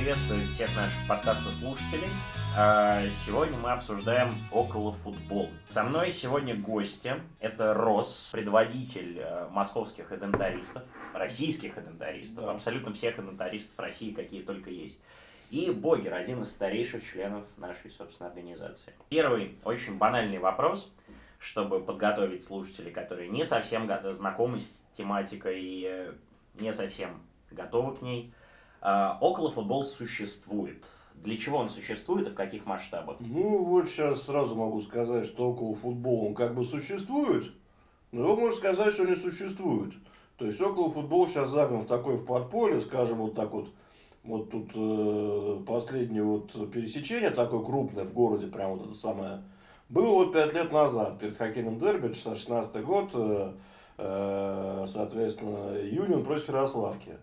приветствовать всех наших подкаста-слушателей. А, сегодня мы обсуждаем около футбол. Со мной сегодня гости. Это Рос, предводитель э, московских эдентаристов, российских эдентаристов, Да. абсолютно всех эдентаристов России, какие только есть. И Богер, один из старейших членов нашей, собственно, организации. Первый очень банальный вопрос, чтобы подготовить слушателей, которые не совсем знакомы с тематикой и э, не совсем готовы к ней. А, Около футбол существует. Для чего он существует и в каких масштабах? Ну, вот сейчас сразу могу сказать, что около футбола он как бы существует, но его можно сказать, что не существует. То есть около футбол сейчас загнан в такое в подполье, скажем, вот так вот, вот тут э, последнее вот пересечение такое крупное в городе, прям вот это самое, было вот пять лет назад, перед хоккейным дерби, 16 год, э, э, соответственно, Юнион против Ярославки.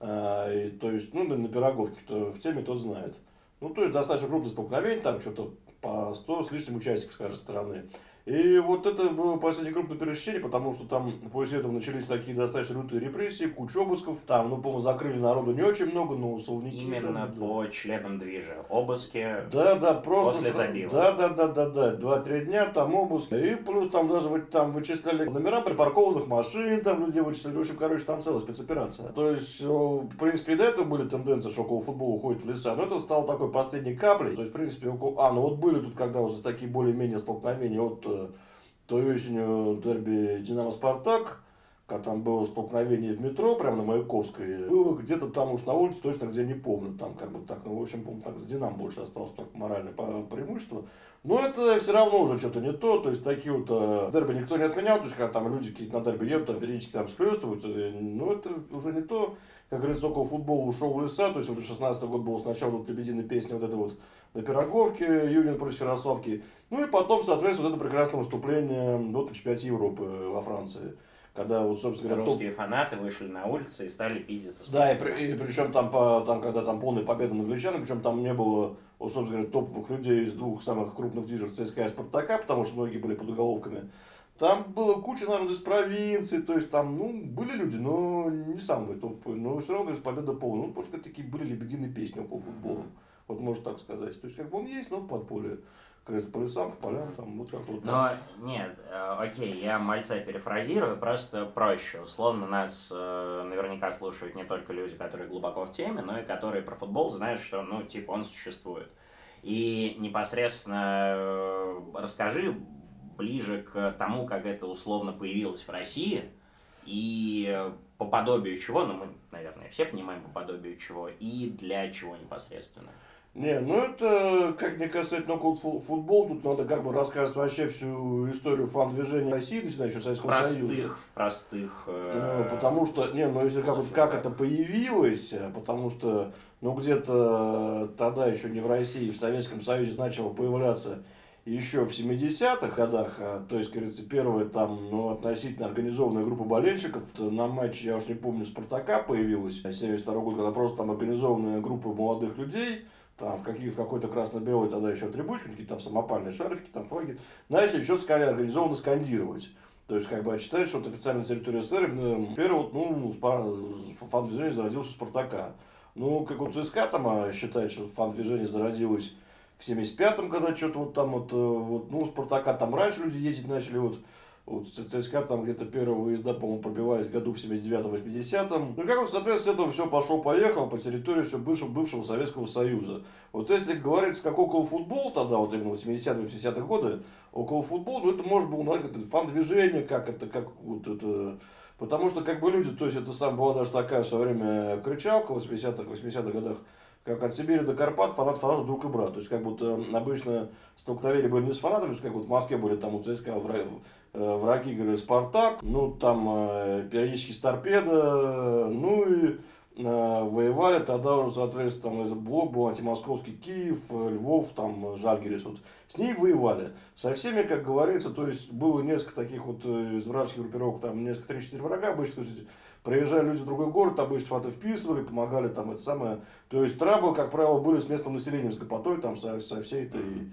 А, и, то есть, ну, на, Пироговке, кто в теме, тот знает. Ну, то есть, достаточно крупное столкновение, там что-то по 100 с лишним участников с каждой стороны. И вот это было последнее крупное пересечение, потому что там после этого начались такие достаточно лютые репрессии, куча обысков. Там, ну, по-моему, закрыли народу не очень много, но соловники... Именно там, да. по членам движа. Обыски. Да, да, просто... После забива. Да, да, да, да, да. Два-три дня там обыск. И плюс там даже там вычисляли номера припаркованных машин, там людей вычисляли. В общем, короче, там целая спецоперация. То есть, о, в принципе, и до этого были тенденции, что около футбола уходит в леса. Но это стало такой последней каплей. То есть, в принципе, около... А, ну вот были тут, когда уже такие более-менее столкновения от э, той осенью дерби Динамо-Спартак, когда там было столкновение в метро, прямо на Маяковской, было где-то там уж на улице, точно где не помню, там как бы так, ну, в общем, помню, так с Динамо больше осталось так моральное преимущество. Но это все равно уже что-то не то, то есть такие вот э, дерби никто не отменял, то есть когда там люди какие-то на дерби едут, там периодически там схлестываются, но это уже не то, как говорится, около футбола ушел в леса, то есть вот 16 год был сначала вот лебединая песня вот это вот на Пироговке, Юнион против Ярославки, ну и потом, соответственно, вот это прекрасное выступление вот на чемпионате Европы во Франции. Когда вот, собственно говоря, топ- Русские фанаты вышли на улицы и стали пиздиться с да, и, при- и причем там, по, там, когда там полная победа над англичанами, причем там не было, вот, собственно говоря, топовых людей из двух самых крупных движек ЦСКА и Спартака, потому что многие были под уголовками. Там было куча народу из провинции, то есть там, ну, были люди, но не самые топовые, но все равно, говорится, победа полная. Ну, просто такие были лебединые песни около футбола. Вот можно так сказать. То есть, как бы он есть, но в подполье. Как говорится, по лесам, по полям, там, вот как вот. Но нет, э, окей, я мальца перефразирую, просто проще. Условно нас э, наверняка слушают не только люди, которые глубоко в теме, но и которые про футбол знают, что, ну, типа, он существует. И непосредственно э, расскажи ближе к тому, как это условно появилось в России, и э, по подобию чего, ну, мы, наверное, все понимаем по подобию чего, и для чего непосредственно. Не, ну это, как мне касательно около фу- футбол, тут надо как бы рассказывать вообще всю историю фан-движения России, начиная еще с Советского Союза. Простых, простых... э, Ну, потому что, не, ну если как, вот, как это появилось, э, потому что, ну где-то тогда еще не в России, в Советском Союзе начало появляться еще в 70-х годах, а, то есть, как говорится, первая там, ну, относительно организованная группа болельщиков, на матче, я уж не помню, Спартака появилась, 72 год, когда просто там организованная группа молодых людей, там в, каких, в какой-то красно-белой тогда еще атрибутике, какие-то там самопальные шарфики, там флаги, начали ска- организованно скандировать. То есть, как бы, считать, что вот официальная территория СССР, первый, ну, фан-движение зародилось у Спартака. Ну, как у ЦСКА там а, считает, что фан-движение зародилось в 75-м, когда что-то вот там вот, э, вот, ну, Спартака там раньше люди ездить начали, вот, вот ЦСКА там где-то первого выезда, по-моему, пробивались году в 79-80-м. Ну, как вот, соответственно, с этого все пошло-поехало по территории все бывшего, бывшего Советского Союза. Вот если говорить, как около футбол тогда, вот именно в 70-80-х годы, около футбола, ну, это может было, наверное, фан-движение, как это, как вот это... Потому что, как бы люди, то есть, это сам была даже такая в время кричалка в 80-х, 80-х годах, как от Сибири до Карпат, фанат фанату друг и брат. То есть, как будто обычно столкновения были не с фанатами, то есть, как вот в Москве были там у ЦСКА э, враги, говорили, Спартак, ну, там э, периодически с торпеда, ну, и э, воевали тогда уже, соответственно, там этот блок был антимосковский Киев, Львов, там, Жальгирис, вот. С ней воевали. Со всеми, как говорится, то есть, было несколько таких вот из вражеских группировок, там, несколько, три-четыре врага обычно, то Приезжали люди в другой город, обычно фото вписывали, помогали там это самое. То есть траблы, как правило, были с местным населением, с Капотой, там со, со всей этой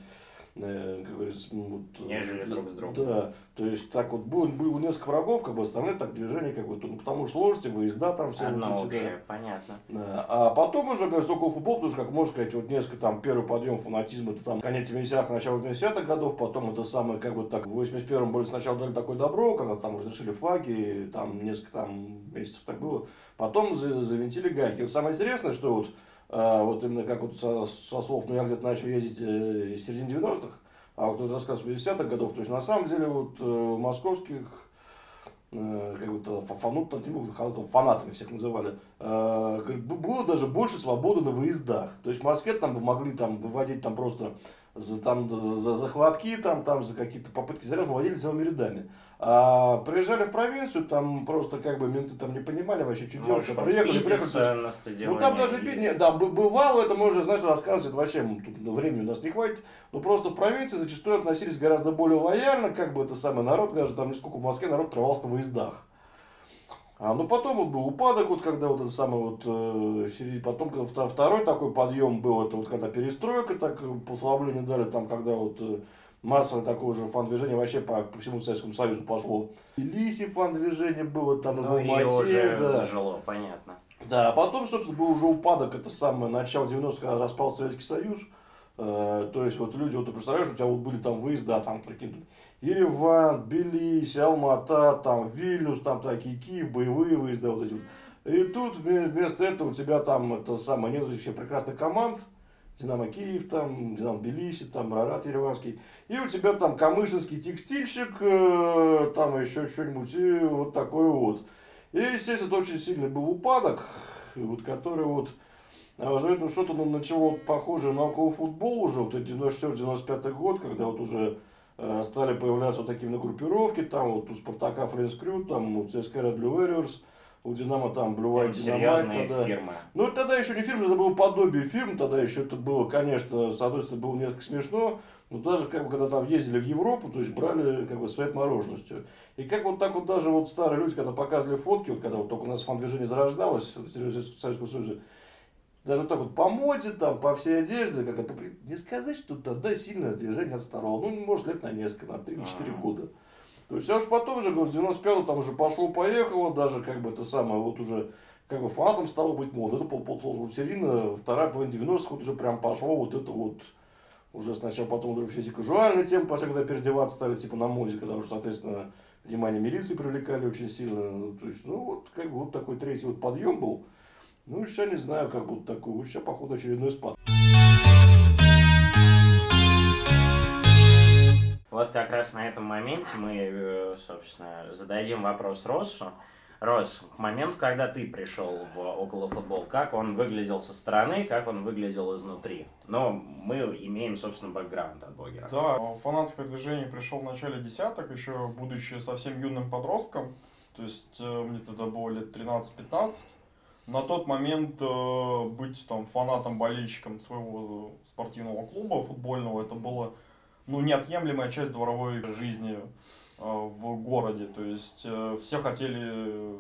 как говорится, вот, Нежели друг с другом. Да, то есть так вот было, было несколько врагов, как бы остальные так движения, как бы, ну, потому что сложности, выезда там все. Одно вот, общее, да. понятно. Да. А потом уже, говорится, около футбол, потому что, как можно сказать, вот несколько там первый подъем фанатизма, это там конец 70-х, начало 80-х годов, потом это самое, как бы так, в 81-м были сначала дали такое добро, когда там разрешили флаги, там несколько там месяцев так было, потом завинтили гайки. Вот самое интересное, что вот вот именно как вот со, со слов, ну я где-то начал ездить э, в середине 90-х, а вот этот рассказ 50-х годов, то есть на самом деле вот э, московских э, как бы фанут, там, там, фанатами всех называли, было даже больше свободы на выездах. То есть в Москве там могли там выводить там просто за, там, за, за хлопки, там, там, за какие-то попытки заряда выводили целыми рядами. А приезжали в провинцию, там просто как бы менты там не понимали вообще, что делать. Приехали, приехали. На стадионе, ну там даже пить, не, да, бывало, это можно, знаешь, рассказывать, вообще тут времени у нас не хватит. Но просто в провинции зачастую относились гораздо более лояльно, как бы это самый народ, даже там несколько в Москве народ трывался на выездах. А, ну потом вот был упадок, вот когда вот это самое вот, э, потом когда второй такой подъем был, это вот когда перестройка, так послабление дали, там когда вот э, массовое такое уже фан-движение вообще по, по всему Советскому Союзу пошло. И Лиси фан-движение было там, ну, в уже да. зажило, понятно. Да, а потом, собственно, был уже упадок, это самое начало 90-х, когда распал Советский Союз. Э, то есть вот люди, вот ты представляешь, у тебя вот были там выезда, там, прикинь, Ереван, Тбилиси, Алмата, там, Вильнюс, там такие, Киев, боевые выезда вот эти вот. И тут вместо этого у тебя там это самое, нет всех прекрасных команд, Динамо Киев, там, Динамо Тбилиси, там, Рарат Ереванский. И у тебя там Камышинский текстильщик, э, там еще что-нибудь, и вот такой вот. И, естественно, это очень сильный был упадок, вот, который вот, уже это что-то начало вот, похоже на около футбол уже, вот 94-95 год, когда вот уже э, стали появляться вот такие на группировки, там вот у Спартака Френс Крю, там у ЦСКА Red Blue Warriors, у Динамо там Blue White Dynamite тогда. фирмы. Ну, тогда еще не фирма, это было подобие фирм, тогда еще это было, конечно, соответственно, было несколько смешно, но даже как бы, когда там ездили в Европу, то есть брали как бы своей отмороженностью. И как вот так вот даже вот старые люди, когда показывали фотки, вот когда вот только у нас фан-движение зарождалось в Советском Союзе, даже вот так вот по моде, там, по всей одежде, как это, не сказать, что тогда сильное движение отстарало. Ну, может, лет на несколько, на 3-4 года. То есть я уж потом уже, говорю, в 95 там уже пошло-поехало, даже как бы это самое, вот уже как бы фанатом стало быть модно. Это пол, пол, пол середина, вторая половина 90-х вот уже прям пошло вот это вот уже сначала потом вдруг все эти кажуальные темы пошли, когда переодеваться стали типа на моде, когда уже, соответственно, внимание милиции привлекали очень сильно. Ну, то есть, ну вот как бы вот такой третий вот подъем был. Ну, сейчас не знаю, как будет такой. Сейчас, походу, очередной спад. Вот как раз на этом моменте мы, э, собственно, зададим вопрос Россу. Рос, к моменту, когда ты пришел в околофутбол, как он выглядел со стороны, как он выглядел изнутри? Но мы имеем, собственно, бэкграунд от блогера. Да, фанатское движение пришел в начале десяток, еще будучи совсем юным подростком. То есть э, мне тогда было лет 13-15. На тот момент э, быть там фанатом, болельщиком своего спортивного клуба футбольного, это было ну, неотъемлемая часть дворовой жизни э, в городе. То есть э, все хотели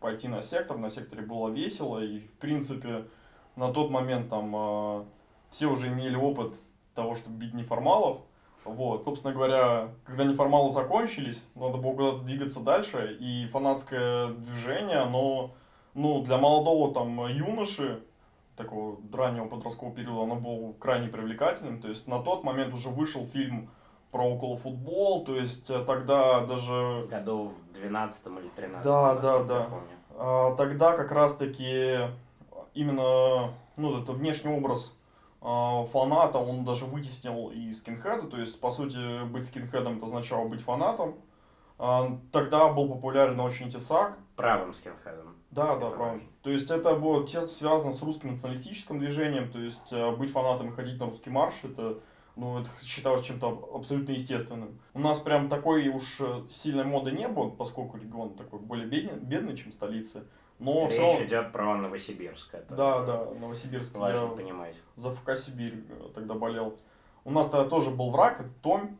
пойти на сектор, на секторе было весело, и в принципе на тот момент там э, все уже имели опыт того, чтобы бить неформалов. Вот, собственно говоря, когда неформалы закончились, надо было куда-то двигаться дальше, и фанатское движение, оно, ну, для молодого там юноши, такого раннего подросткового периода, оно было крайне привлекательным. То есть на тот момент уже вышел фильм про около футбол, то есть э, тогда даже... Году в 12 или 13 Да, да, да. А, тогда как раз-таки именно ну, это внешний образ а, фаната, он даже вытеснил и скинхеда, то есть, по сути, быть скинхедом это означало быть фанатом. А, тогда был популярен очень Тесак. Правым скинхедом. Да, да, правильно. То есть это было тесно связано с русским националистическим движением, то есть э, быть фанатом и ходить на русский марш, это, ну, это считалось чем-то абсолютно естественным. У нас прям такой уж э, сильной моды не было, поскольку регион такой более бедный, бедный чем столица. Но Речь равно... идет про Новосибирск. Это да, да, Новосибирск. Важно я понимать. За ФК Сибирь э, тогда болел. У нас тогда тоже был враг, это Том.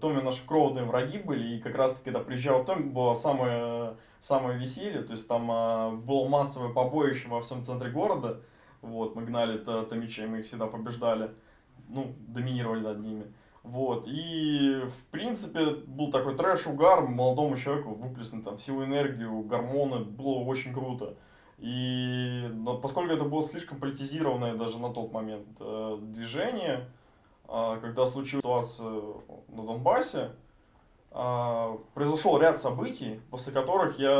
Томе наши кровные враги были, и как раз таки, когда приезжал Том, было самое самое веселье, то есть там а, было массовое побоище во всем центре города, вот, мы гнали Томича, и мы их всегда побеждали, ну, доминировали над ними. Вот, и, в принципе, был такой трэш-угар, молодому человеку выплеснуть там всю энергию, гормоны, было очень круто. И поскольку это было слишком политизированное даже на тот момент э, движение, э, когда случилась ситуация на Донбассе, произошел ряд событий, после которых я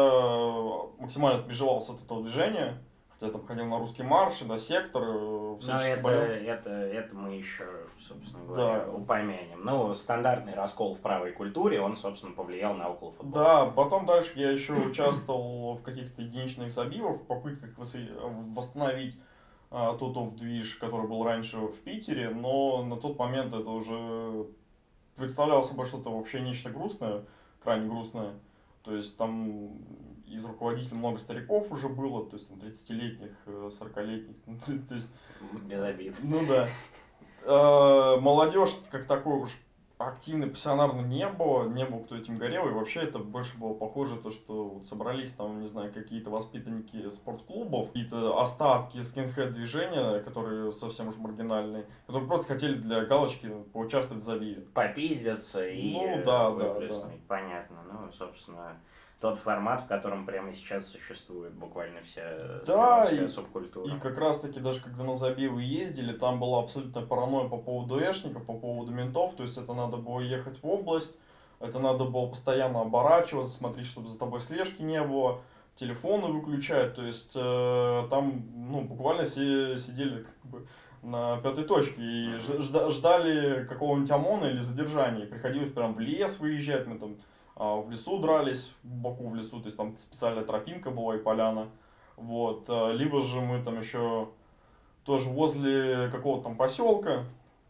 максимально отбежевался от этого движения, хотя там ходил на русский марш, на сектор, э, Но это, это, это мы еще, собственно говоря, да. упомянем. Ну, стандартный раскол в правой культуре, он, собственно, повлиял на около футбола. Да, потом дальше я еще участвовал в каких-то единичных забивах, в попытках восстановить а, тот движ, который был раньше в Питере, но на тот момент это уже представляло собой что-то вообще нечто грустное, крайне грустное. То есть там из руководителей много стариков уже было, то есть там 30-летних, 40-летних, ну, то есть... Без обид. Ну да. А, молодежь как такой уж активной, пассионарно не было, не было кто этим горел, и вообще это больше было похоже то, что вот собрались там, не знаю, какие-то воспитанники спортклубов, какие-то остатки скинхед движения, которые совсем уж маргинальные, которые просто хотели для галочки поучаствовать в забиве. Попиздиться и ну, да, да, да. Понятно. Ну, собственно, тот формат, в котором прямо сейчас существует буквально вся да, и, субкультура. И как раз таки даже когда на забивы ездили, там была абсолютно паранойя по поводу эшников, по поводу ментов, то есть это надо было ехать в область, это надо было постоянно оборачиваться, смотреть, чтобы за тобой слежки не было, телефоны выключать, то есть э, там ну, буквально все сидели как бы на пятой точке и ждали какого-нибудь ОМОНа или задержания. Приходилось прям в лес выезжать, мы там в лесу дрались, в Баку в лесу, то есть там специальная тропинка была и поляна. Вот. А, либо же мы там еще тоже возле какого-то там поселка,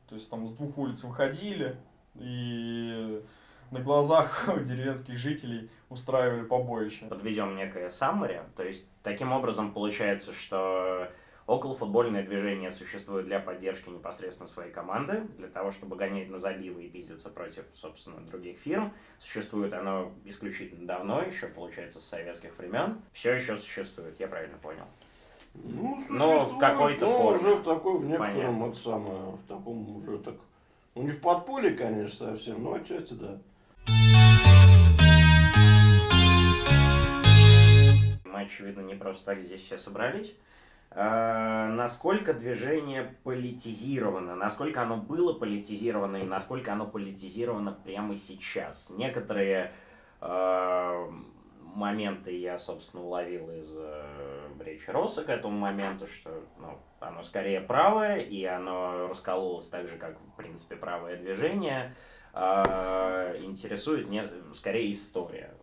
то есть там с двух улиц выходили и на глазах деревенских жителей устраивали побоище. Подведем некое саммари, то есть таким образом получается, что Околофутбольное движение существует для поддержки непосредственно своей команды, для того, чтобы гонять на забивы и пиздиться против, собственно, других фирм. Существует оно исключительно давно, еще, получается, с советских времен. Все еще существует, я правильно понял. Ну, но в какой-то но форме. уже в такой, в некотором, это самое, в таком уже так, ну не в подполье, конечно, совсем, но отчасти да. Мы, очевидно, не просто так здесь все собрались. Э, насколько движение политизировано, насколько оно было политизировано и насколько оно политизировано прямо сейчас. Некоторые э, моменты я, собственно, уловил из э, речи Росса к этому моменту, что ну, оно скорее правое, и оно раскололось так же, как, в принципе, правое движение. Э, интересует не, скорее история.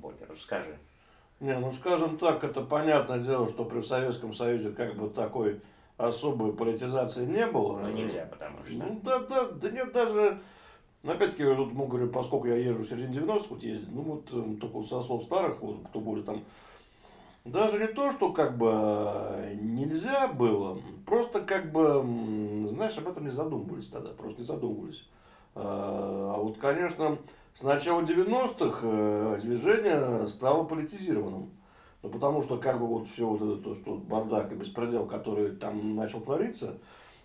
Богер, расскажи. Не, ну скажем так, это понятное дело, что при Советском Союзе как бы такой особой политизации не было. Ну нельзя, потому что. Ну да, да, да нет, даже, опять-таки, я тут, ну, говорю, поскольку я езжу в середине 90-х, вот ездил, ну вот э, только со слов старых, вот, кто были там, даже не то, что как бы э, нельзя было, просто как бы, знаешь, об этом не задумывались тогда, просто не задумывались. А, а вот, конечно, с начала 90-х э, движение стало политизированным. Ну, потому что как бы вот все вот это, то, что бардак и беспредел, который там начал твориться,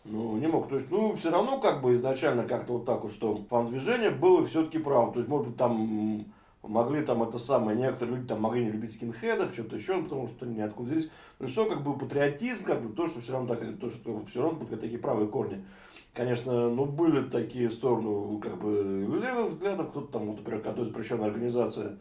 ну, не мог. То есть, ну, все равно как бы изначально как-то вот так вот, что фан-движение было все-таки право. То есть, может быть, там могли там это самое, некоторые люди там могли не любить скинхедов, что-то еще, потому что они откуда взялись. Но все как бы патриотизм, как бы то, что все равно так, то, что все равно будут такие правые корни. Конечно, ну, были такие стороны, как бы, левых взглядов, кто-то там, вот, например, когда запрещенная организация,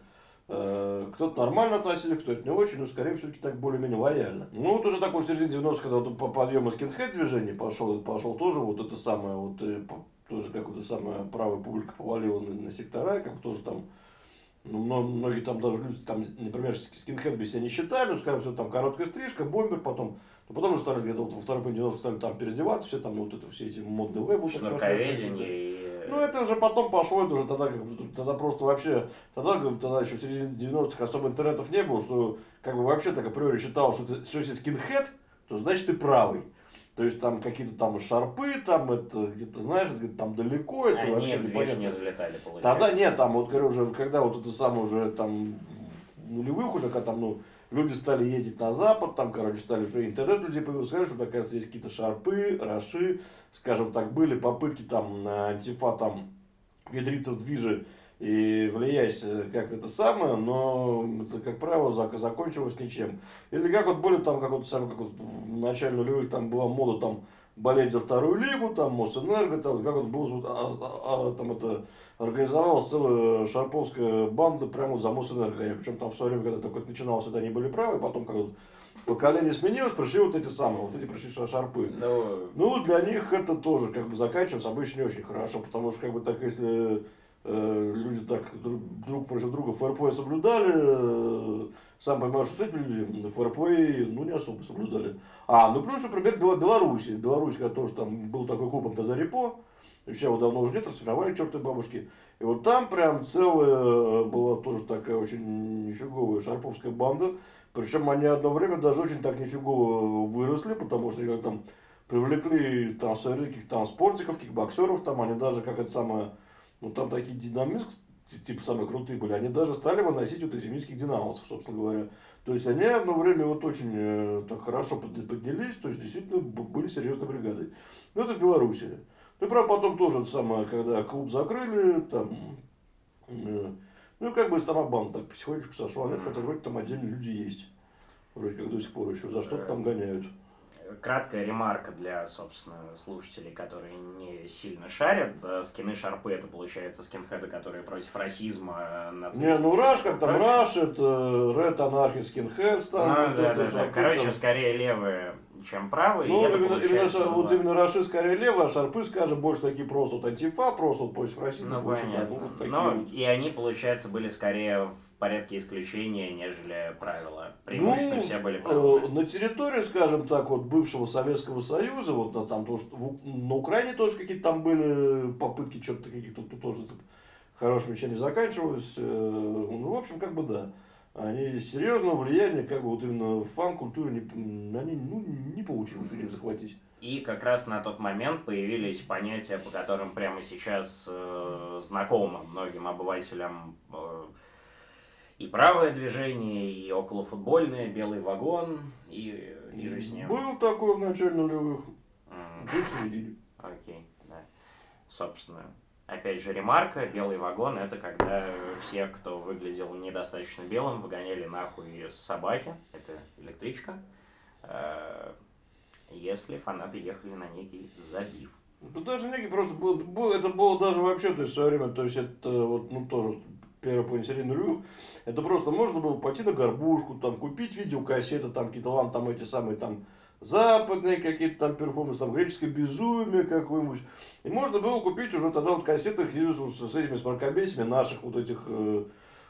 э, кто-то нормально относились, кто-то не очень, но, скорее, все-таки так более-менее лояльно. Ну, вот уже такой в середине 90-х, когда вот по подъему скинхед движения пошел, пошел тоже вот это самое, вот, э, тоже как это самое правая публика повалила на, на сектора, как тоже там, ну, многие там даже люди, там, например, скинхед бы себя не считали, ну, скажем, все там короткая стрижка, бомбер, потом но потом уже стали где-то вот во второй половине 90 стали там переодеваться, все там вот это все эти модные лейблы. Шнурковедение Ну, это уже потом пошло, это уже тогда, как тогда просто вообще, тогда, тогда еще в середине 90-х особо интернетов не было, что как бы вообще так априори считал, что, ты, что если скинхед, то значит ты правый. То есть там какие-то там шарпы, там это где-то, знаешь, где-то там далеко, это Они вообще непонятно. не залетали, получается. Тогда нет, там вот говорю уже, когда вот это самое уже там нулевых уже, когда там, ну, люди стали ездить на Запад, там, короче, стали уже интернет людей появился, сказали, что, оказывается, есть какие-то шарпы, раши, скажем так, были попытки там на антифа там внедриться в движи и влиять как-то это самое, но это, как правило, закончилось ничем. Или как вот были там, как вот, самое, как вот в начале нулевых там была мода там болеть за вторую лигу, там Мосэнерго, там, как вот был, а, а, а, там это организовалась целая шарповская банда прямо за Мосэнерго. Причем там в свое время, когда только начиналось, это они были правы, потом как вот поколение сменилось, пришли вот эти самые, вот эти пришли шарпы. Ну, ну для них это тоже как бы заканчивается обычно не очень хорошо, потому что как бы так, если Э, люди так друг, против друга фэрплей соблюдали. Э, сам понимаешь, что с этими людьми фэрплей ну, не особо соблюдали. А, ну плюс, например, Беларусь. Беларусь, когда тоже там был такой клуб Тазарепо, сейчас его давно уже нет, расформировали черты бабушки. И вот там прям целая была тоже такая очень нифиговая шарповская банда. Причем они одно время даже очень так нифигово выросли, потому что как там привлекли там своих там спортиков, кикбоксеров, там они даже как это самое ну там такие динамиск, типа самые крутые были, они даже стали выносить вот эти минских динамовцев, собственно говоря. То есть они одно время вот очень э, так хорошо поднялись, то есть действительно были серьезной бригадой. Ну это в Беларуси. Ну и правда потом тоже самое, когда клуб закрыли, там, э, ну как бы сама банда так потихонечку сошла, нет, хотя вроде там отдельные люди есть. Вроде как до сих пор еще, за что-то там гоняют краткая ремарка для, собственно, слушателей, которые не сильно шарят. Э, скины Шарпы это, получается, скинхеды, которые против расизма, нацизма. Не, ну Раш, как там Раш, это Red Anarchy Skinheads там. Ну, да, да, да. Короче, скорее левые чем правые. Ну, именно, именно, вот именно Раши скорее левые, а Шарпы, скажем, больше такие просто вот антифа, просто вот против расизма. Ну, понятно. Ну, вот Но вот. и они, получается, были скорее порядке исключения, нежели правила. Преимущественно ну, все были правила. Э, на территории, скажем так, вот бывшего Советского Союза, вот на, там, то, что, в, на Украине тоже какие-то там были попытки, что-то каких-то тут тоже хорошими вещами заканчивалось. Э, ну, в общем, как бы да. Они серьезного влияния, как бы вот именно в фан-культуре, не, они ну, не получилось у них захватить. И как раз на тот момент появились понятия, по которым прямо сейчас э, знакомо многим обывателям э, и правое движение, и околофутбольное, белый вагон, и, и же с ним. Был такой в начале нулевых. Mm. Был в середине. Окей, да. Собственно, опять же ремарка, белый вагон это когда всех, кто выглядел недостаточно белым, выгоняли нахуй с собаки, это электричка, э, если фанаты ехали на некий забив. Ну даже некий просто был, был, это было даже вообще, то есть в свое время, то есть это вот, ну тоже первой половине середины нулевых, это просто можно было пойти на горбушку, там, купить видеокассеты, там, какие-то лан, там, эти самые, там, западные какие-то там перформансы, там, греческое безумие какое-нибудь. И можно было купить уже тогда вот кассеты с, с этими смаркобесями наших вот этих э,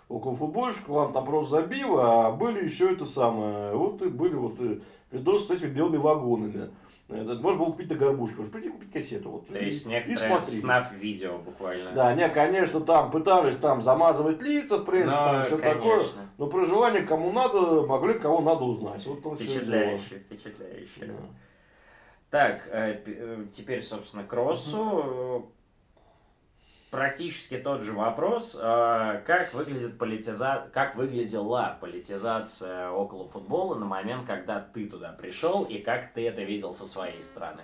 около футбольщиков, ладно, там просто забило, а были еще это самое, вот и были вот и видосы с этими белыми вагонами. Можно было купить на горбушке, можно прийти купить кассету. Вот, То есть некоторые снаф видео буквально. Да, не, конечно, там пытались там замазывать лица, в принципе, но, там все такое. Но про желание кому надо, могли кого надо узнать. Вот впечатляюще, впечатляюще. Да. Так, э, э, теперь, собственно, кроссу практически тот же вопрос, а, как, выглядит политиза... как выглядела политизация около футбола на момент, когда ты туда пришел, и как ты это видел со своей стороны?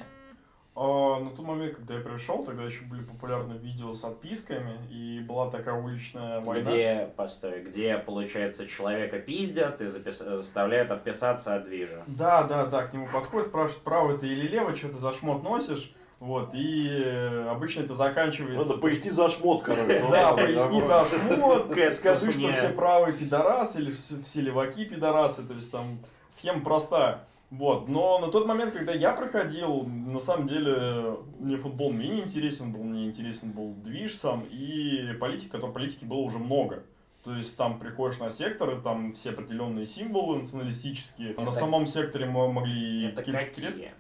А, на тот момент, когда я пришел, тогда еще были популярны видео с отписками, и была такая уличная война. Где, постой, где, получается, человека пиздят и запис... заставляют отписаться от движа. Да, да, да, к нему подходят, спрашивают, право ты или лево, что ты за шмот носишь, вот, и обычно это заканчивается... Надо поясни за шмот, короче. Да, поясни за шмот, скажи, что все правые пидорасы или все леваки пидорасы, то есть там схема простая. Вот, но на тот момент, когда я проходил, на самом деле мне футбол менее интересен был, мне интересен был движ сам и политика, то политики было уже много. То есть там приходишь на сектор, там все определенные символы националистические. Это, на самом секторе мы могли... Это какие?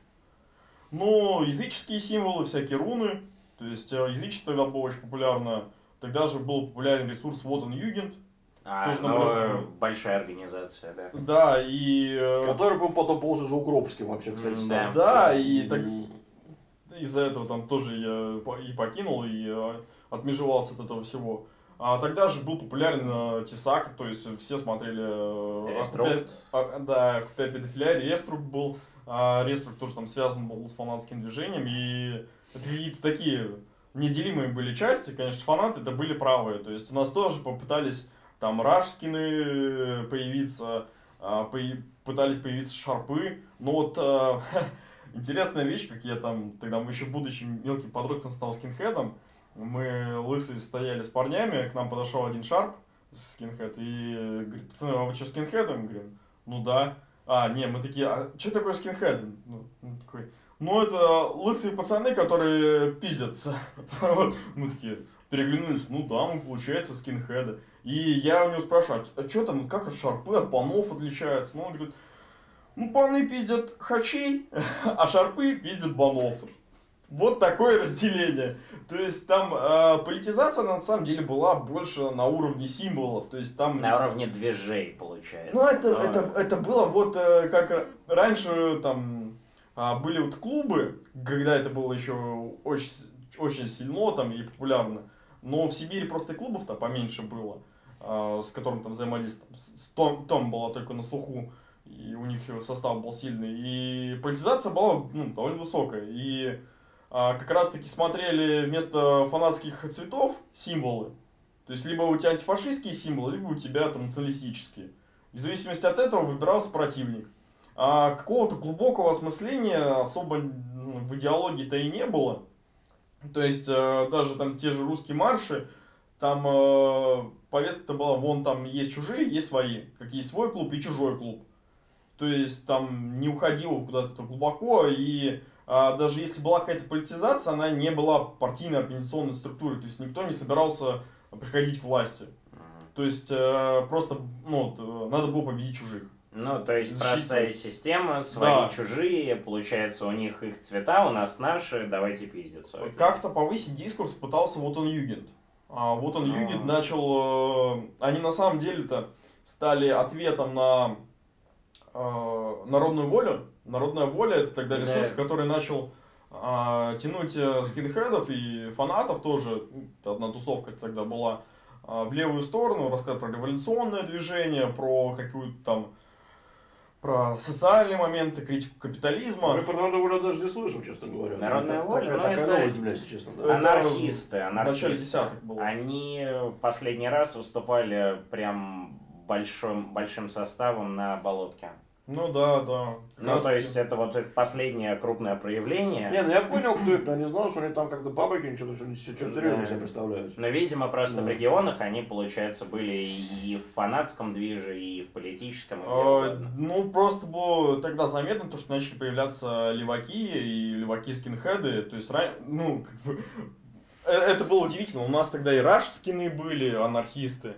Но языческие символы, всякие руны, то есть э, язычество тогда было очень популярно. Тогда же был популярен ресурс Вот он Югент. А, тоже ну, большая организация, да. Да, и... Э, Который был потом полностью за Укропским вообще, кстати, стал. Да, да и так... Из-за этого там тоже я и покинул, и э, отмежевался от этого всего. А тогда же был популярен э, Тесак, то есть все смотрели... э, Реструкт. а, Да, Купя педофиля, Реструк был. А Реструк тоже там связан был с фанатским движением. И это какие-то такие неделимые были части. Конечно, фанаты это были правые. То есть у нас тоже попытались там рашскины появиться, а, пытались появиться шарпы. Но вот а, интересная вещь, как я там, тогда еще будучи мелким подростком стал скинхедом, мы лысые стояли с парнями, к нам подошел один шарп, скинхед, и говорит, пацаны, а вы что, скинхеды? Мы говорим, ну да. А, не, мы такие, а что такое скинхед? Ну, такой, ну это лысые пацаны, которые пиздятся. Вот. Мы такие переглянулись, ну да, мы, получается, скинхеды. И я у него спрашиваю, а что там, как шарпы от панов отличаются? Ну, он говорит, ну, паны пиздят хачей, а шарпы пиздят банов. Вот такое разделение. То есть там э, политизация на самом деле была больше на уровне символов. То есть там... На уровне движей, получается. Ну, это, Но- это, это было вот э, как раньше там а, были вот клубы, когда это было еще очень, очень сильно там и популярно. Но в Сибири просто клубов-то поменьше было, а, с которым там взаимодействовали. С Том, Том была только на слуху, и у них состав был сильный. И политизация была ну, довольно высокая. И а, как раз-таки смотрели вместо фанатских цветов символы. То есть, либо у тебя антифашистские символы, либо у тебя там националистические. В зависимости от этого выбирался противник. А какого-то глубокого осмысления особо в идеологии-то и не было. То есть, э, даже там те же русские марши, там э, повестка-то была, вон там есть чужие, есть свои. Как есть свой клуб и чужой клуб. То есть, там не уходило куда-то глубоко, и а, даже если была какая-то политизация, она не была партийной организационной структурой. То есть, никто не собирался приходить к власти. То есть, э, просто, ну, э, надо было победить чужих. Ну, то есть Защитить. простая система, свои Да. чужие, получается, у них их цвета, у нас наши, давайте пиздиться. Как-то повысить дискурс пытался вот он Югент. А вот он А. Югент начал... э, Они на самом деле-то стали ответом на э, народную волю. Народная воля это тогда Да. ресурс, который начал а, тянуть э, скинхедов и фанатов тоже. ну, Одна тусовка тогда была а, в левую сторону, рассказать про революционное движение, про какую-то там про социальные моменты, критику капитализма. Я про народную волю даже не слышал, честно говоря. Народная Так- воля, Такая, ну, такая это- новость если честно. Да. Это Анархисты, анархисты. Они последний раз выступали прям большим, большим составом на Болотке. Ну да, да. Ну, раз то есть это вот их последнее крупное проявление. Не, ну я понял, кто это, но я не знал, что они там как-то паблики ничего, что что серьезно себе представляют. Но, видимо, просто Да. в регионах они, получается, были и в фанатском движе, и в политическом, и А, ну, просто было тогда заметно то, что начали появляться леваки и леваки скинхеды. То есть, ну, как бы, э, это было удивительно. У нас тогда и раш скины были, анархисты.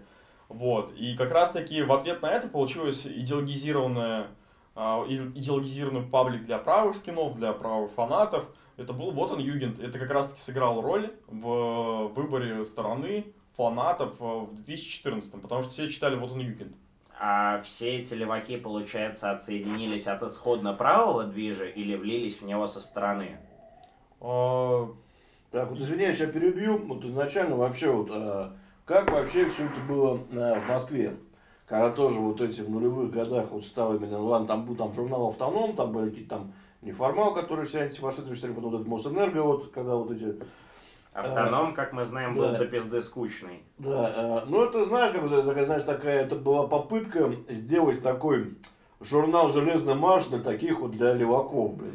Вот. И как раз таки в ответ на это получилось идеологизированное а, и- идеологизированный паблик для правых скинов, для правых фанатов. Это был вот он Югент. Это как раз таки сыграл роль в выборе стороны фанатов э, в 2014 потому что все читали вот он Югент. А все эти леваки, получается, отсоединились от исходно правого движа или влились в него со стороны? А, Так, вот извиняюсь, я перебью. Вот изначально вообще вот, а, как вообще все это было а, в Москве? Когда тоже вот эти в нулевых годах вот стало именно, ладно, там был там журнал «Автоном», там были какие-то там неформал, которые все антифашисты считали, потом вот этот Мосэнерго, вот, когда вот эти Автоном, как мы знаем, был да. до пизды скучный. Да, э, ну это знаешь, как это такая, знаешь, такая, это была попытка сделать такой журнал «Железный марш» для таких вот, для леваков, блядь.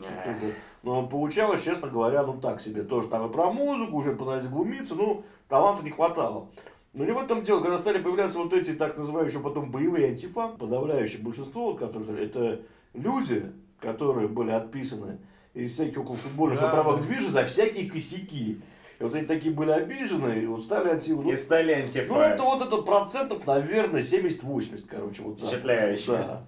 Ну, получалось, честно говоря, ну так себе. Тоже там и про музыку, уже пытались глумиться, ну, таланта не хватало. Но не в этом дело, когда стали появляться вот эти так называемые потом боевые антифа, подавляющее большинство, вот, которые, это люди, которые были отписаны из всяких около футбольных Да, да. движей за всякие косяки. И вот они такие были обижены, и вот стали анти... ну, И стали антифа. ну, это вот этот процентов, наверное, 70-80, короче. Вот. Впечатляюще. Да.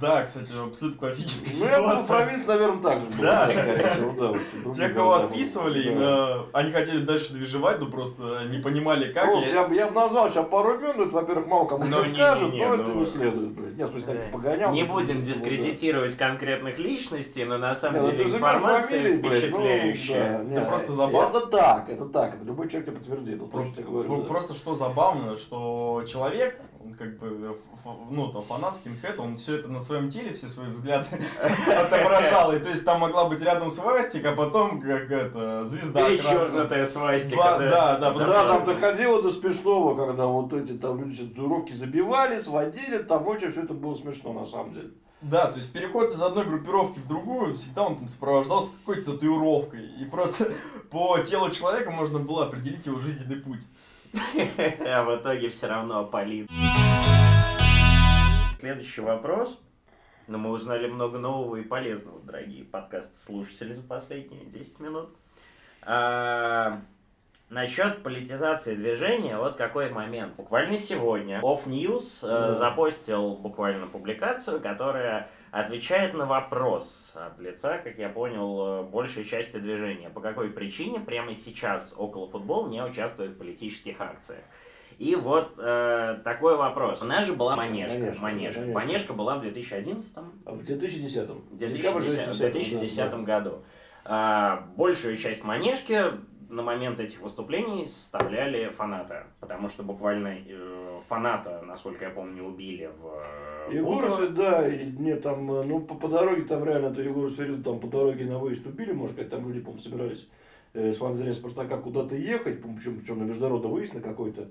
Да, кстати, абсолютно классическая Ну, я ситуация. провинция, наверное, так же была, Да. скорее всего, да. вот Те, кого отписывали, Да. э, они хотели дальше движевать, но просто не понимали, как. Просто я, бы- я бы назвал сейчас пару имен, но это, во-первых, мало кому Ну, что не- не, но это ну, не следует, блядь. Нет, в смысле, Да. погонял. Не ну, будем ну, дискредитировать конкретных личностей, но на самом ну, деле информация ну, впечатляющая. да, Да просто забавно. Это так, это так, это любой человек тебе подтвердит. Вот Просто, просто тебе говорю. ну, да. просто что забавно, что человек, он как бы, ф- ну, там, фанат скинхед, он все это на своем теле, все свои взгляды отображал. И то есть там могла быть рядом свастика, а потом как это, звезда красная. Перечеркнутая свастика. Да, да. Да, там доходило до смешного, когда вот эти там люди татуировки забивали, сводили, там очень все это было смешно на самом деле. Да, то есть переход из одной группировки в другую, всегда он там сопровождался какой-то татуировкой. И просто по телу человека можно было определить его жизненный путь. А в итоге все равно опалит. Следующий вопрос. Но мы узнали много нового и полезного, дорогие подкаст-слушатели, за последние 10 минут. А, насчет политизации движения, вот какой момент. Буквально сегодня Off News э, запостил буквально публикацию, которая отвечает на вопрос от лица, как я понял, э, большей части движения. По какой причине прямо сейчас около футбол не участвует в политических акциях? И вот э, такой вопрос. У нас же была Манежка. Манежка, Манежка. Манежка. Манежка была в 2011 А в 2010 в Декабрь 2010, 2010 да, да. году. А, большую часть манежки на момент этих выступлений составляли фанаты, потому что буквально э, фаната, насколько я помню, убили в э, Егора. Свирид, да, и нет, там, э, ну, по, по дороге там реально, это Егора Свирид там по дороге на выезд убили, может, сказать, там люди, по-моему, собирались э, с фан Спартака куда-то ехать, причем, причем на международный выезд на какой-то.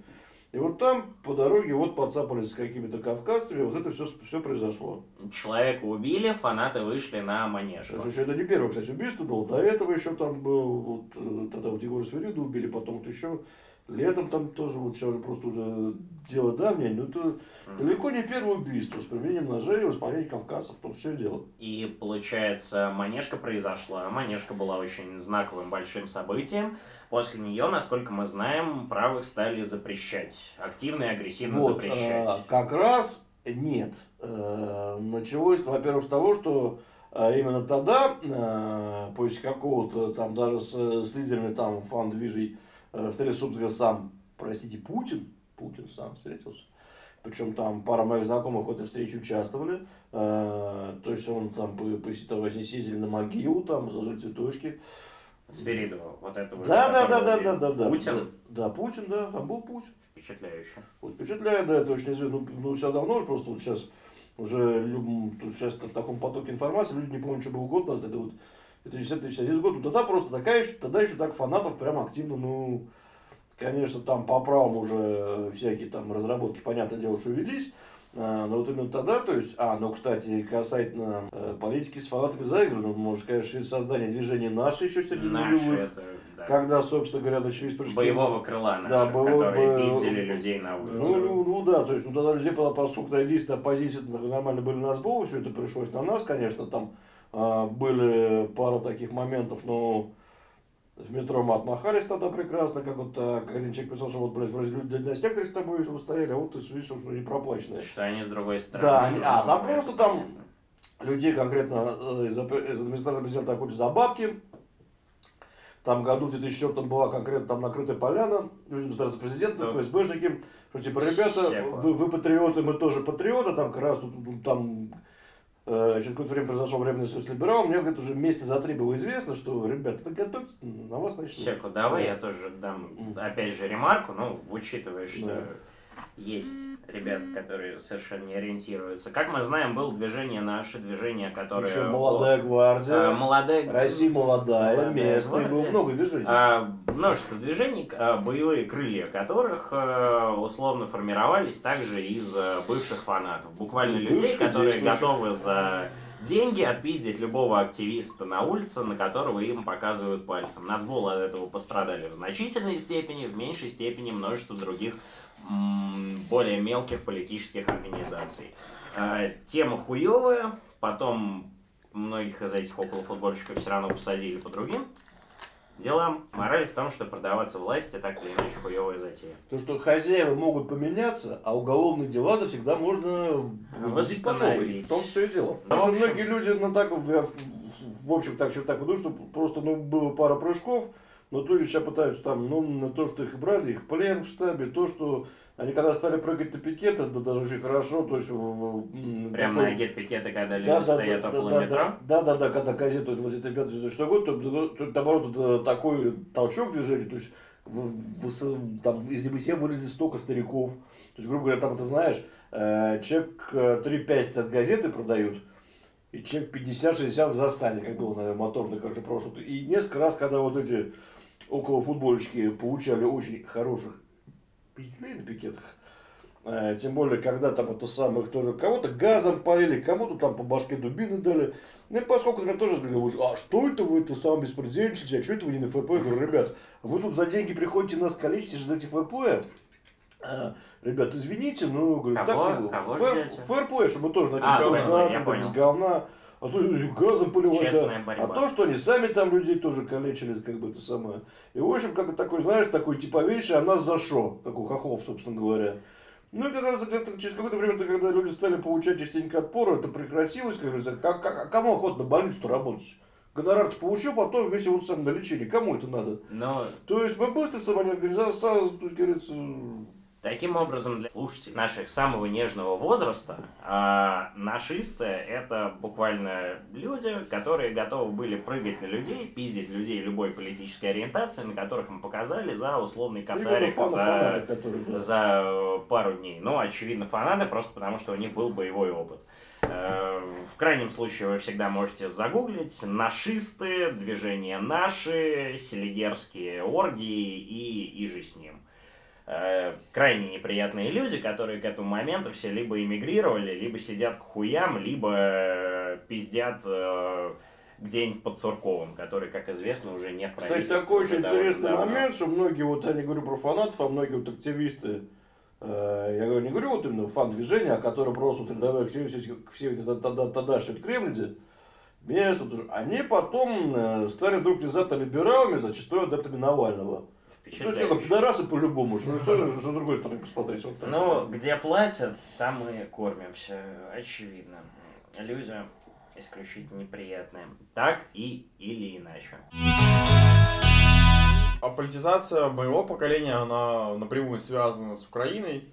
И вот там по дороге вот подцапались с какими-то кавказцами, вот это все, все произошло. Человека убили, фанаты вышли на То есть еще это не первое, кстати, убийство было, до этого еще там был, вот, э, тогда вот Егора Свирида убили, потом вот еще летом там тоже, вот сейчас уже просто уже дело давнее, но это далеко не первое убийство с применением ножей в исполнении кавказцев, в том все дело. И получается, манежка произошла. Манежка была очень знаковым большим событием. После нее, насколько мы знаем, правых стали запрещать. Активно и агрессивно Вот, запрещать. э, как раз нет. Э, Началось, во-первых, с того, что э, именно тогда, э, после какого-то там даже с, с лидерами там фан-движей э, встретился, собственно сам, простите, Путин, Путин сам встретился. Причем там пара моих знакомых в этой встрече участвовали. Э, То есть он там по- посетил, они съездили на могилу, там зажили цветочки. Свиридова, вот этого. Да, да, да, да, да, да, да. Путин. Да, Путин, да, там был Путин. Впечатляюще. Вот впечатляет, да, это очень известно. Ну, ну, сейчас давно, просто вот сейчас уже люб- тут сейчас в таком потоке информации, люди не помнят, что был год назад, это вот 2010-2011 год, ну, тогда просто такая еще, тогда еще так фанатов прям активно, ну, конечно, там по правам уже всякие там разработки, понятное дело, что велись, но вот именно тогда, то есть, а, ну, кстати, касательно э, политики с фанатами заиграны, ну, можно сказать, что создание движения «Наши» еще среди нулевых, да. когда, собственно говоря, начались прыжки. Боевого крыла наши, Да, боевого- которые бо- пиздили людей на улице. Ну, ну, ну да, то есть, ну тогда людей, по- поскольку тогда единственная оппозиция ну, нормально были на сбору, все это пришлось на нас, конечно, там а, были пара таких моментов, но в метро мы отмахались тогда прекрасно, как вот как один человек писал, что вот, блядь, вроде люди на секторе с тобой стояли, а вот ты видишь, что не проплаченные. Что они с другой стороны. Да, они- а, там просто там людей конкретно э, из, из администрации президента охотятся за бабки. Там году в 2004 была конкретно там накрытая поляна, люди администрации президента, Да. ФСБшники, что типа, ребята, вы, вы патриоты, мы тоже патриоты, там как раз тут, там э, через какое-то время произошло временный союз либерал, мне говорит, уже месяца за три было известно, что, ребят, вы готовьтесь, на вас начнут. Секу, давай Да. я тоже дам, опять же, ремарку, ну, учитывая, что Да. Есть ребята, которые совершенно не ориентируются. Как мы знаем, было движение наше, движение, которое... Еще молодая гвардия, А, молодая... Россия молодая, Молодая местная, было много движений. А, множество движений, а, боевые крылья которых а, условно формировались также из а, бывших фанатов. Буквально людей, Бывших которые действующих. готовы за деньги отпиздить любого активиста на улице, на которого им показывают пальцем. Нацболы от этого пострадали в значительной степени, в меньшей степени множество других более мелких политических организаций. А, Тема хуевая, потом многих из этих околофутбольщиков все равно посадили по другим делам. Мораль в том, что продаваться власти так или иначе хуевая затея. То, что хозяева могут поменяться, а уголовные дела завсегда можно возить по новой. В том все и дело. Ну, Потому что многие люди, ну так, в, в, общем, так, так думают, что просто ну, было пара прыжков, но тут сейчас пытаются там, ну, на то, что их брали, их в плен в штабе, то, что они когда стали прыгать на пикеты, да даже очень хорошо, то есть... Прямо такой... на гель-пикеты, когда люди да, стоят да, около да, метро? Да, да, да, да, когда газету это 85 год, то, то, то, наоборот, это такой толчок движения, то есть в, в, там из небытия вылезли столько стариков. То есть, грубо говоря, там, ты знаешь, э, человек 3-5 от газеты продают, и человек 50-60 в застане, как было, наверное, моторный как-то прошлый. И несколько раз, когда вот эти около футбольщики получали очень хороших пиздюлей на пикетах. А, тем более, когда там это самых тоже кого-то газом полили, кому-то там по башке дубины дали. Ну и поскольку меня тоже говорили, а что это вы это сам беспредельничаете, а что это вы не на ФП? Я говорю, ребят, вы тут за деньги приходите нас количество за эти ФП, а, ребят, извините, ну, говорю, так не было. Фэр, фэрплей, чтобы тоже, значит, а, говна, без говна а то газом поливать, да. Борьба. А то, что они сами там людей тоже калечили, как бы это самое. И в общем, как такой, знаешь, такой типовейший, а нас за шо, как у хохлов, собственно говоря. Ну и как раз через какое-то время, когда люди стали получать частенько отпор, это прекратилось, как говорится, как, как, а кому охота на больницу работать? Гонорар ты получил, потом весь его сам на лечение. Кому это надо? Но... То есть мы быстро организация, то есть, говорится, Таким образом, для слушателей наших самого нежного возраста, а, нашисты — это буквально люди, которые готовы были прыгать на людей, пиздить людей любой политической ориентации, на которых мы показали за условный косарик фан, за, фанаты, которые, да. за пару дней. Ну, очевидно, фанаты, просто потому что у них был боевой опыт. Э, в крайнем случае вы всегда можете загуглить нашисты, движение наши, селигерские оргии и, и же с ним. Э, крайне неприятные люди, которые к этому моменту все либо эмигрировали, либо сидят к хуям, либо э, пиздят э, где-нибудь под Сурковым, который, как известно, уже не в Кстати, такой очень интересный давно. момент, что многие, вот я не говорю про фанатов, а многие вот активисты, э, я говорю, не говорю вот именно фан-движения, а которые просто вот рядовые активисты, все тогдашние Кремльде, меня они потом стали вдруг внезапно либералами, зачастую адептами Навального впечатляюще. Ну, пидорасы по-любому, что, с другой стороны посмотреть. Вот так. Ну, где платят, там мы кормимся, очевидно. Люди исключительно неприятные. Так и или иначе. А политизация моего поколения, она напрямую связана с Украиной.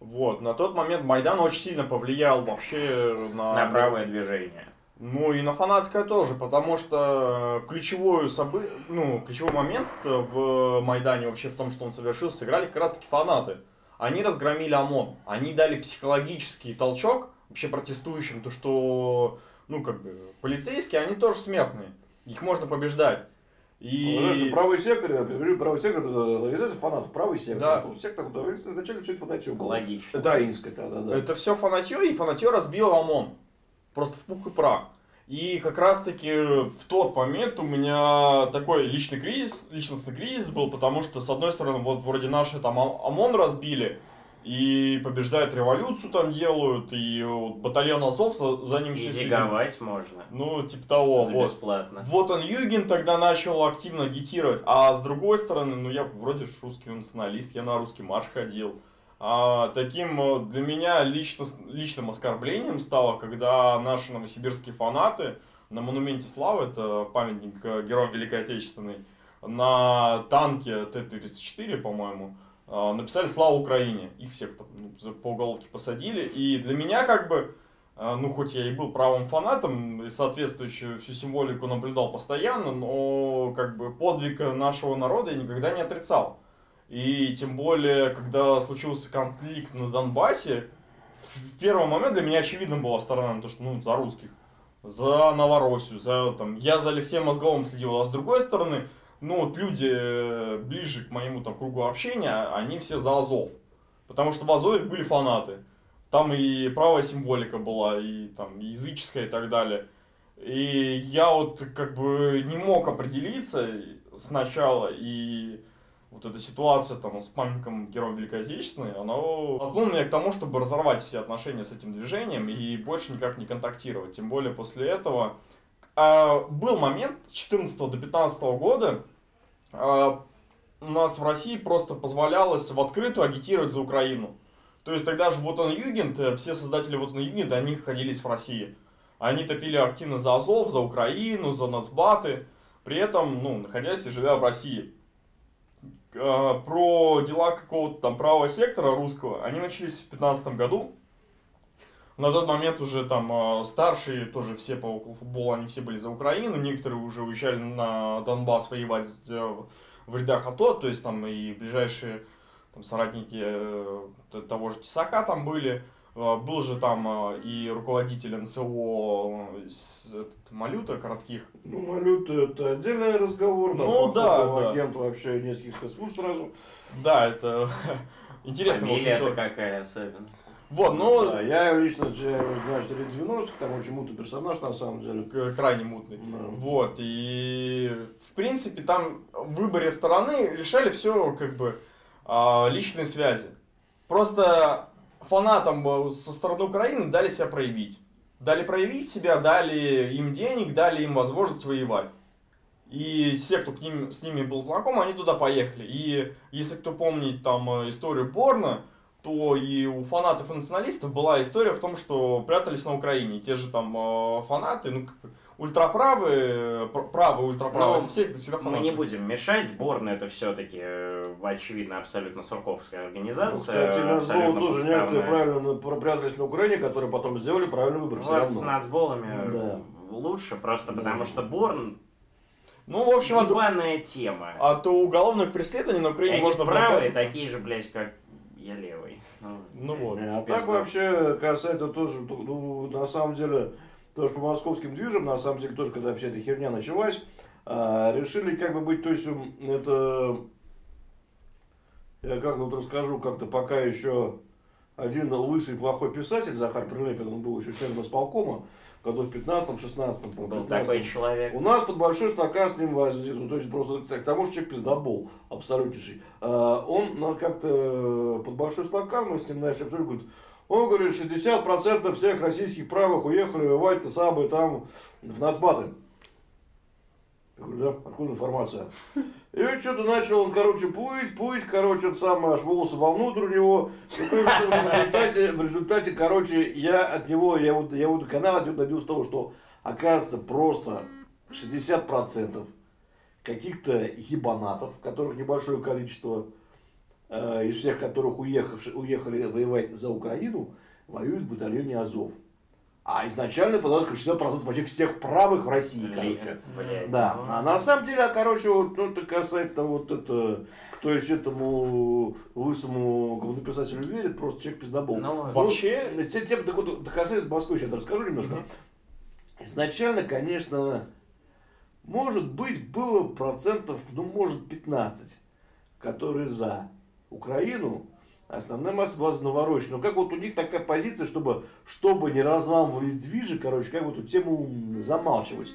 Вот, на тот момент Майдан очень сильно повлиял вообще на... На правое движение. Ну и на фанатское тоже, потому что ключевой, собы... ну, ключевой момент в Майдане вообще в том, что он совершился, сыграли как раз таки фанаты. Они разгромили ОМОН, они дали психологический толчок вообще протестующим, то что, ну как бы, полицейские, они тоже смертные, их можно побеждать. И... Ну, знаешь, правый сектор, я говорю, правый сектор, организация фанатов, правый сектор. Да. Сектор, изначально все это фанатье было. Логично. Украинское тогда, да. Это все фанатье, и фанатье разбило ОМОН. Просто в пух и прах. И как раз-таки в тот момент у меня такой личный кризис, личностный кризис был, потому что, с одной стороны, вот вроде наши там ОМОН разбили, и побеждают революцию там делают, и вот батальон Азов за ним все Зиговать можно. Ну, типа того. За вот. бесплатно. Вот он, Югин, тогда начал активно агитировать. А с другой стороны, ну я вроде русский националист, я на русский марш ходил. А, таким э, для меня лично, личным оскорблением стало, когда наши новосибирские фанаты на монументе славы, это памятник э, героям Великой Отечественной, на танке Т-34, по-моему, э, написали «Слава Украине». Их всех там, ну, по уголовке посадили. И для меня как бы, ну хоть я и был правым фанатом, и соответствующую всю символику наблюдал постоянно, но как бы подвиг нашего народа я никогда не отрицал. И тем более, когда случился конфликт на Донбассе, в первый момент для меня очевидно была сторона, то, что ну, за русских, за Новороссию, за, там, я за Алексеем Мозговым следил, а с другой стороны, ну вот люди э, ближе к моему там кругу общения, они все за Азов. Потому что в Азове были фанаты. Там и правая символика была, и там языческая и так далее. И я вот как бы не мог определиться сначала, и вот эта ситуация там с памятником Героя Великой Отечественной, она толкнула меня к тому, чтобы разорвать все отношения с этим движением и больше никак не контактировать. Тем более после этого а, был момент с 14 до 15 года, а, у нас в России просто позволялось в открытую агитировать за Украину. То есть тогда же вот он Югент, э, все создатели вот он Югент, они находились в России. Они топили активно за Азов, за Украину, за нацбаты, при этом, ну, находясь и живя в России. А, про дела какого-то там правого сектора русского, они начались в 2015 году. На тот момент уже там а, старшие, тоже все по около футбола, они все были за Украину, некоторые уже уезжали на Донбасс воевать э, в рядах АТО, то есть там и ближайшие там, соратники э, того же Тесака там были. Э, был же там э, и руководитель НСО Малюта коротких. Ну, Малюта это отдельный разговор. Там, ну, да, да. агент вообще нескольких спецслужб сразу. Да, это интересно. Фамилия это какая особенно. Вот, ну... Да, я лично я знаю, что лет 90 там очень мутный персонаж, на самом деле. Крайне мутный. Да. Вот, и в принципе там в выборе стороны решали все как бы а, личные связи. Просто фанатам со стороны Украины дали себя проявить. Дали проявить себя, дали им денег, дали им возможность воевать. И все, кто к ним, с ними был знаком, они туда поехали. И если кто помнит там э, историю Борна, то и у фанатов и националистов была история в том, что прятались на Украине. Те же там э, фанаты, ну, ультраправые, правые ультраправые, ну, все, всегда фанаты. Мы не будем мешать, сборная это все-таки, э, очевидно, абсолютно сурковская организация. Ну, кстати, нацбол тоже некоторые правильно пропрятались на Украине, которые потом сделали правильный выбор. Вот с нацболами да. лучше, просто да. потому что Борн ну, в общем, Ебаная от, тема. А то уголовных преследований на Украине Они можно правые, такие же, блядь, как я левый. Ну, ну вот. А так вообще касается тоже, ну, на самом деле, тоже по московским движам, на самом деле, тоже, когда вся эта херня началась, а, решили как бы быть, то есть, это, я как вот расскажу, как-то пока еще один лысый плохой писатель, Захар Прилепин, он был еще членом исполкома, году в 15-16. Был 15 такой человек. У нас под большой стакан с ним возник, ну, то есть просто к тому же человек пиздобол, абсолютнейший. А, он ну, как-то под большой стакан, мы с ним начали обсуждать, говорит, он говорит, 60% всех российских правых уехали воевать-то самые там в нацбаты. Я говорю, да, откуда информация? И вот что-то начал он, короче, пусть, пусть, короче, это самое, аж волосы вовнутрь у него. В результате, в результате, короче, я от него, я вот, я вот канал от него добился того, что оказывается просто 60% каких-то ебанатов, которых небольшое количество, из всех которых уехавши, уехали воевать за Украину, воюют в батальоне Азов. А изначально подалось как 60% вообще всех правых в России, короче. Да. А на самом деле, короче, вот, ну, это касается вот это, кто еще этому лысому говнописателю верит, просто человек пиздобол. Ну, ну вообще... Те, те, так вот, касается Москвы, сейчас расскажу немножко. Угу. Изначально, конечно, может быть, было процентов, ну, может, 15, которые за Украину, масса была наворочена. Но как вот у них такая позиция, чтобы, чтобы не разламывались движи, короче, как вот эту тему замалчивать.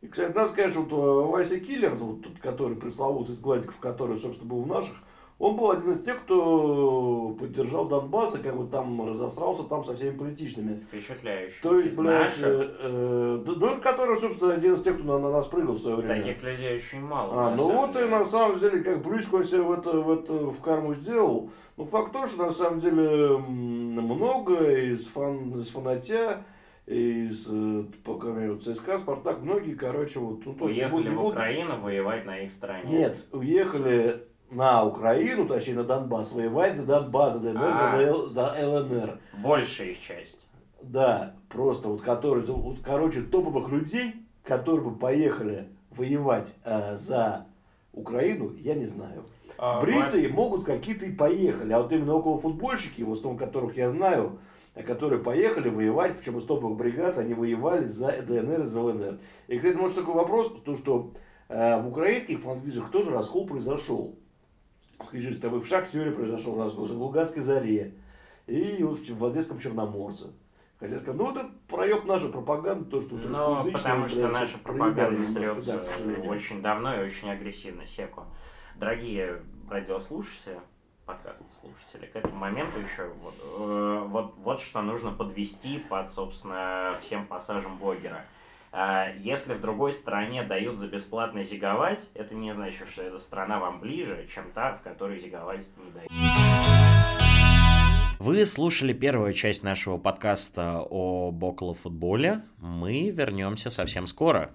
И, кстати, надо сказать, вот э, Вася Киллер, вот тот, который пресловутый Гладиков, который, собственно, был в наших, он был один из тех, кто поддержал Донбасс, и как бы там разосрался там со всеми политичными. Впечатляюще. То есть, блядь, э, э, ну это который, собственно, один из тех, кто на, на нас прыгал в свое время. Таких людей очень мало. А, ну вот деле. и на самом деле, как Брюско он себе в это, в это в карму сделал. Ну факт то, что на самом деле много из, фан, из фанатья, из э, по крайней ЦСКА, Спартак, многие, короче, вот... Ну, уехали в Украину воевать на их стороне. Нет, уехали на Украину, точнее на Донбасс, воевать за Донбасс, за ДНР, а, за, ЛНР. Большая их часть. Да, просто вот которые, вот, короче, топовых людей, которые бы поехали воевать э, за Украину, я не знаю. А, Бритые мать... могут какие-то и поехали, а вот именно около футбольщики, в основном которых я знаю, которые поехали воевать, причем из топовых бригад, они воевали за ДНР и за ЛНР. И, кстати, может такой вопрос, то что э, в украинских фанвизах тоже раскол произошел скажи, тобой в Шахтере произошел разгул, в Луганской заре и вот в Одесском Черноморце. Хотя сказать, ну это проеб наша пропаганда, то, что Ну, потому что наша пропаганда срется да, очень давно и очень агрессивно, Секу. Дорогие радиослушатели, подкасты слушатели, к этому моменту еще вот, э, вот, вот что нужно подвести под, собственно, всем пассажем блогера. А если в другой стране дают за бесплатно зиговать, это не значит, что эта страна вам ближе, чем та, в которой зиговать не дают. Вы слушали первую часть нашего подкаста о около футболе. Мы вернемся совсем скоро.